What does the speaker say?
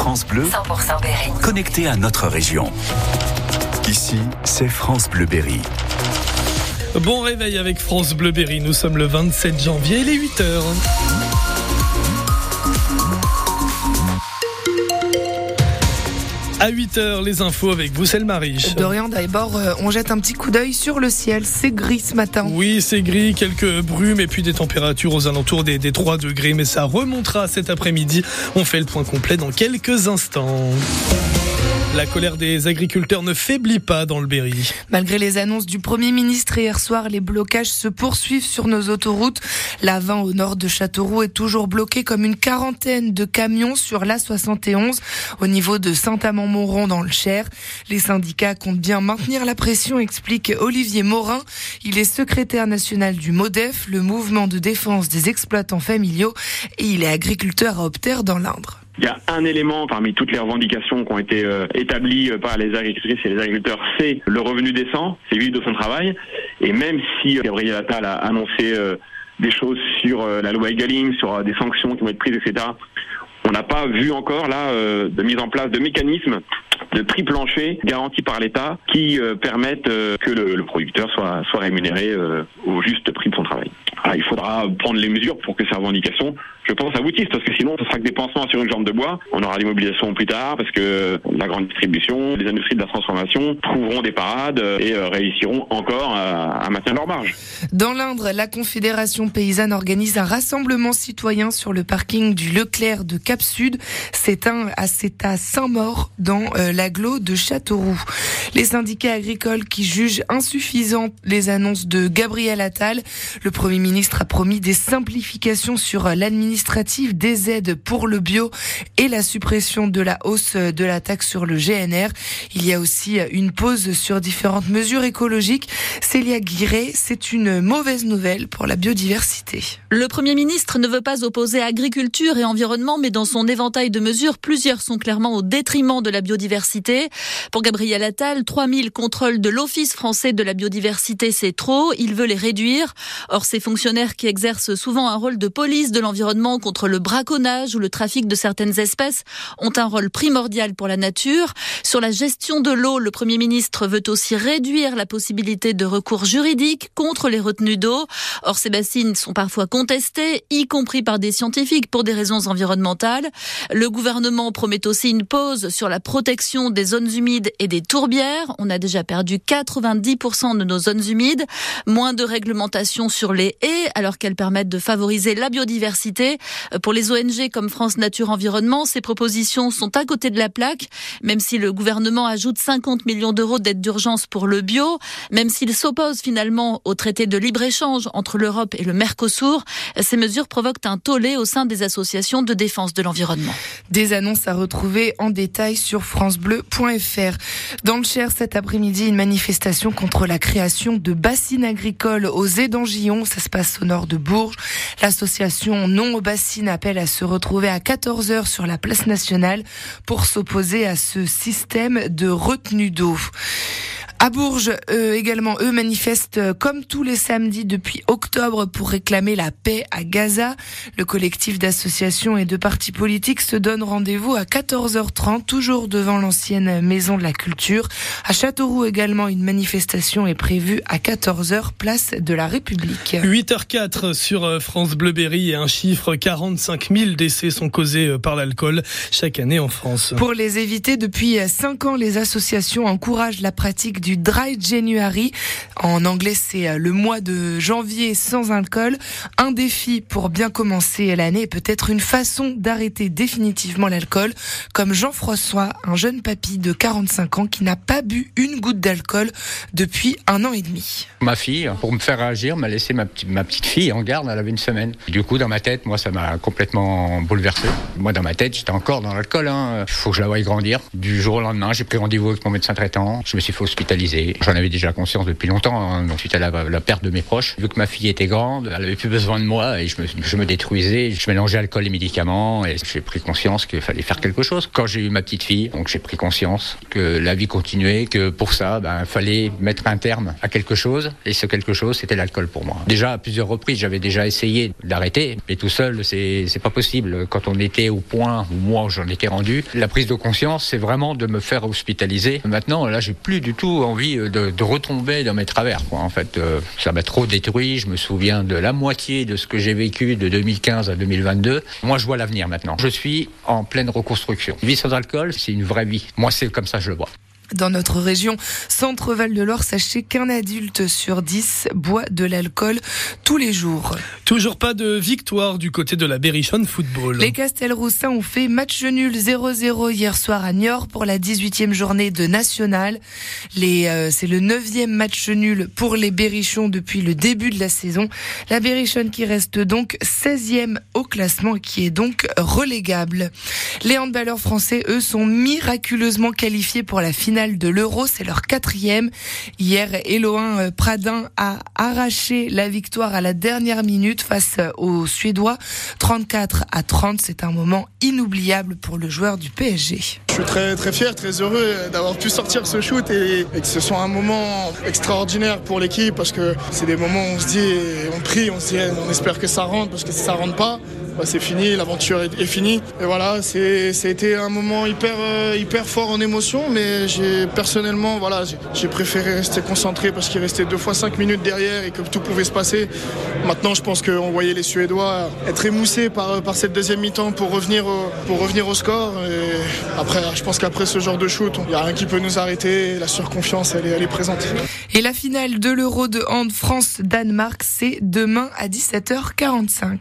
France Bleu, 100% Berry. connecté à notre région. Ici, c'est France Bleu Berry. Bon réveil avec France Bleu Berry. Nous sommes le 27 janvier, les 8 heures. À 8 heures, les infos avec vous, c'est le Marie. Dorian, d'abord, euh, on jette un petit coup d'œil sur le ciel. C'est gris ce matin. Oui, c'est gris, quelques brumes et puis des températures aux alentours des, des 3 degrés, mais ça remontera cet après-midi. On fait le point complet dans quelques instants. La colère des agriculteurs ne faiblit pas dans le Berry. Malgré les annonces du Premier ministre hier soir, les blocages se poursuivent sur nos autoroutes. La 20 au nord de Châteauroux est toujours bloquée comme une quarantaine de camions sur la 71 au niveau de Saint-Amand-Montrond dans le Cher. Les syndicats comptent bien maintenir la pression, explique Olivier Morin. Il est secrétaire national du MODEF, le mouvement de défense des exploitants familiaux, et il est agriculteur à Opter dans l'Indre. Il y a un élément parmi toutes les revendications qui ont été euh, établies par les agricultrices et les agriculteurs, c'est le revenu décent, c'est vivre de son travail. Et même si euh, Gabriel Attal a annoncé euh, des choses sur euh, la loi Egalim, sur euh, des sanctions qui vont être prises, etc., on n'a pas vu encore là euh, de mise en place de mécanismes de prix plancher garantis par l'État qui euh, permettent euh, que le, le producteur soit, soit rémunéré euh, au juste prix de son travail. Il faudra prendre les mesures pour que ces revendications, je pense, aboutissent, parce que sinon, ce sera que des pansements sur une jambe de bois. On aura des mobilisations plus tard, parce que la grande distribution, les industries de la transformation trouveront des parades et euh, réussiront encore à, maintenir leur marge. Dans l'Indre, la Confédération paysanne organise un rassemblement citoyen sur le parking du Leclerc de Cap Sud. C'est un à Saint-Maur dans euh, l'agglo de Châteauroux. Les syndicats agricoles qui jugent insuffisantes les annonces de Gabriel Attal. Le Premier ministre a promis des simplifications sur l'administratif des aides pour le bio et la suppression de la hausse de la taxe sur le GNR. Il y a aussi une pause sur différentes mesures écologiques. Célia Guiré, c'est une mauvaise nouvelle pour la biodiversité. Le Premier ministre ne veut pas opposer agriculture et environnement, mais dans son éventail de mesures, plusieurs sont clairement au détriment de la biodiversité. Pour Gabriel Attal, 3000 contrôles de l'Office français de la biodiversité, c'est trop. Il veut les réduire. Or, ces fonctionnaires qui exercent souvent un rôle de police de l'environnement contre le braconnage ou le trafic de certaines espèces ont un rôle primordial pour la nature. Sur la gestion de l'eau, le Premier ministre veut aussi réduire la possibilité de recours juridique contre les retenues d'eau. Or, ces bassines sont parfois contestées, y compris par des scientifiques pour des raisons environnementales. Le gouvernement promet aussi une pause sur la protection des zones humides et des tourbières. On a déjà perdu 90% de nos zones humides. Moins de réglementation sur les haies, alors qu'elles permettent de favoriser la biodiversité. Pour les ONG comme France Nature Environnement, ces propositions sont à côté de la plaque, même si le gouvernement ajoute 50 millions d'euros d'aide d'urgence pour le bio, même s'il s'oppose finalement au traité de libre-échange entre l'Europe et le Mercosur. Ces mesures provoquent un tollé au sein des associations de défense de l'environnement. Des annonces à retrouver en détail sur francebleu.fr. Dans le Cher, cet après-midi, une manifestation contre la création de bassines agricoles aux Édangillons. Ça se passe au nord de Bourges. L'association Non aux bassines appelle à se retrouver à 14h sur la place nationale pour s'opposer à ce système de retenue d'eau. À Bourges, eux également, eux manifestent euh, comme tous les samedis depuis octobre pour réclamer la paix à Gaza. Le collectif d'associations et de partis politiques se donne rendez-vous à 14h30, toujours devant l'ancienne maison de la culture. À Châteauroux également, une manifestation est prévue à 14h, place de la République. 8h04 sur euh, France Bleu Berry et un chiffre 45 000 décès sont causés euh, par l'alcool chaque année en France. Pour les éviter, depuis 5 ans, les associations encouragent la pratique du Dry January. En anglais, c'est le mois de janvier sans alcool. Un défi pour bien commencer l'année et peut-être une façon d'arrêter définitivement l'alcool, comme Jean-François, un jeune papy de 45 ans qui n'a pas bu une goutte d'alcool depuis un an et demi. Ma fille, pour me faire réagir, m'a laissé ma, petite- ma petite fille en garde, elle avait une semaine. Du coup, dans ma tête, moi, ça m'a complètement bouleversé. Moi, dans ma tête, j'étais encore dans l'alcool. Il faut que je la voie grandir. Du jour au lendemain, j'ai pris rendez-vous avec mon médecin traitant. Je me suis fait hospitaliser. J'en avais déjà conscience depuis longtemps, hein, suite à la, perte de mes proches. Vu que ma fille était grande, elle avait plus besoin de moi et je me, détruisais. Je mélangeais alcool et médicaments et j'ai pris conscience qu'il fallait faire quelque chose. Quand j'ai eu ma petite fille, donc j'ai pris conscience que la vie continuait, que pour ça, ben, il fallait mettre un terme à quelque chose et ce quelque chose, c'était l'alcool pour moi. Déjà, à plusieurs reprises, j'avais déjà essayé d'arrêter, mais tout seul, c'est pas possible. Quand on était au point où moi j'en étais rendu, la prise de conscience, c'est vraiment de me faire hospitaliser. Maintenant, là, j'ai plus du tout envie de, de retomber dans mes travers. En fait, euh, ça m'a trop détruit. Je me souviens de la moitié de ce que j'ai vécu de 2015 à 2022. Moi, je vois l'avenir maintenant. Je suis en pleine reconstruction. Vie sans alcool, c'est une vraie vie. Moi, c'est comme ça que je le vois. Dans notre région Centre-Val de l'Or, sachez qu'un adulte sur dix boit de l'alcool tous les jours. Toujours pas de victoire du côté de la Berrichonne Football. Les Castelroussins ont fait match nul 0-0 hier soir à Niort pour la 18e journée de National. Euh, c'est le 9e match nul pour les Berrichons depuis le début de la saison. La Berrichonne qui reste donc 16e au classement qui est donc relégable. Les handballeurs français, eux, sont miraculeusement qualifiés pour la finale de l'Euro. C'est leur quatrième. Hier, Eloin euh, Pradin a arraché la victoire à la dernière minute face euh, aux Suédois. 34 à 30, c'est un moment inoubliable pour le joueur du PSG. Je suis très très fier, très heureux d'avoir pu sortir ce shoot et, que ce soit un moment extraordinaire pour l'équipe parce que c'est des moments où on se dit, on prie, on se dit, on espère que ça rentre parce que si ça rentre pas, c'est fini, l'aventure est, finie. Et voilà, été un moment hyper, euh, hyper fort en émotion, mais personnellement, voilà, j'ai, préféré rester concentré parce qu'il restait deux fois cinq minutes derrière et que tout pouvait se passer. Maintenant, je pense qu'on voyait les Suédois être émoussés par, par cette deuxième mi-temps pour revenir, au, pour revenir au score. Et après, je pense qu'après ce genre de shoot, il n'y a rien qui peut nous arrêter. La surconfiance, elle est, elle est présente. Et la finale de l'Euro de hand France-Danemark, c'est demain à 17h45.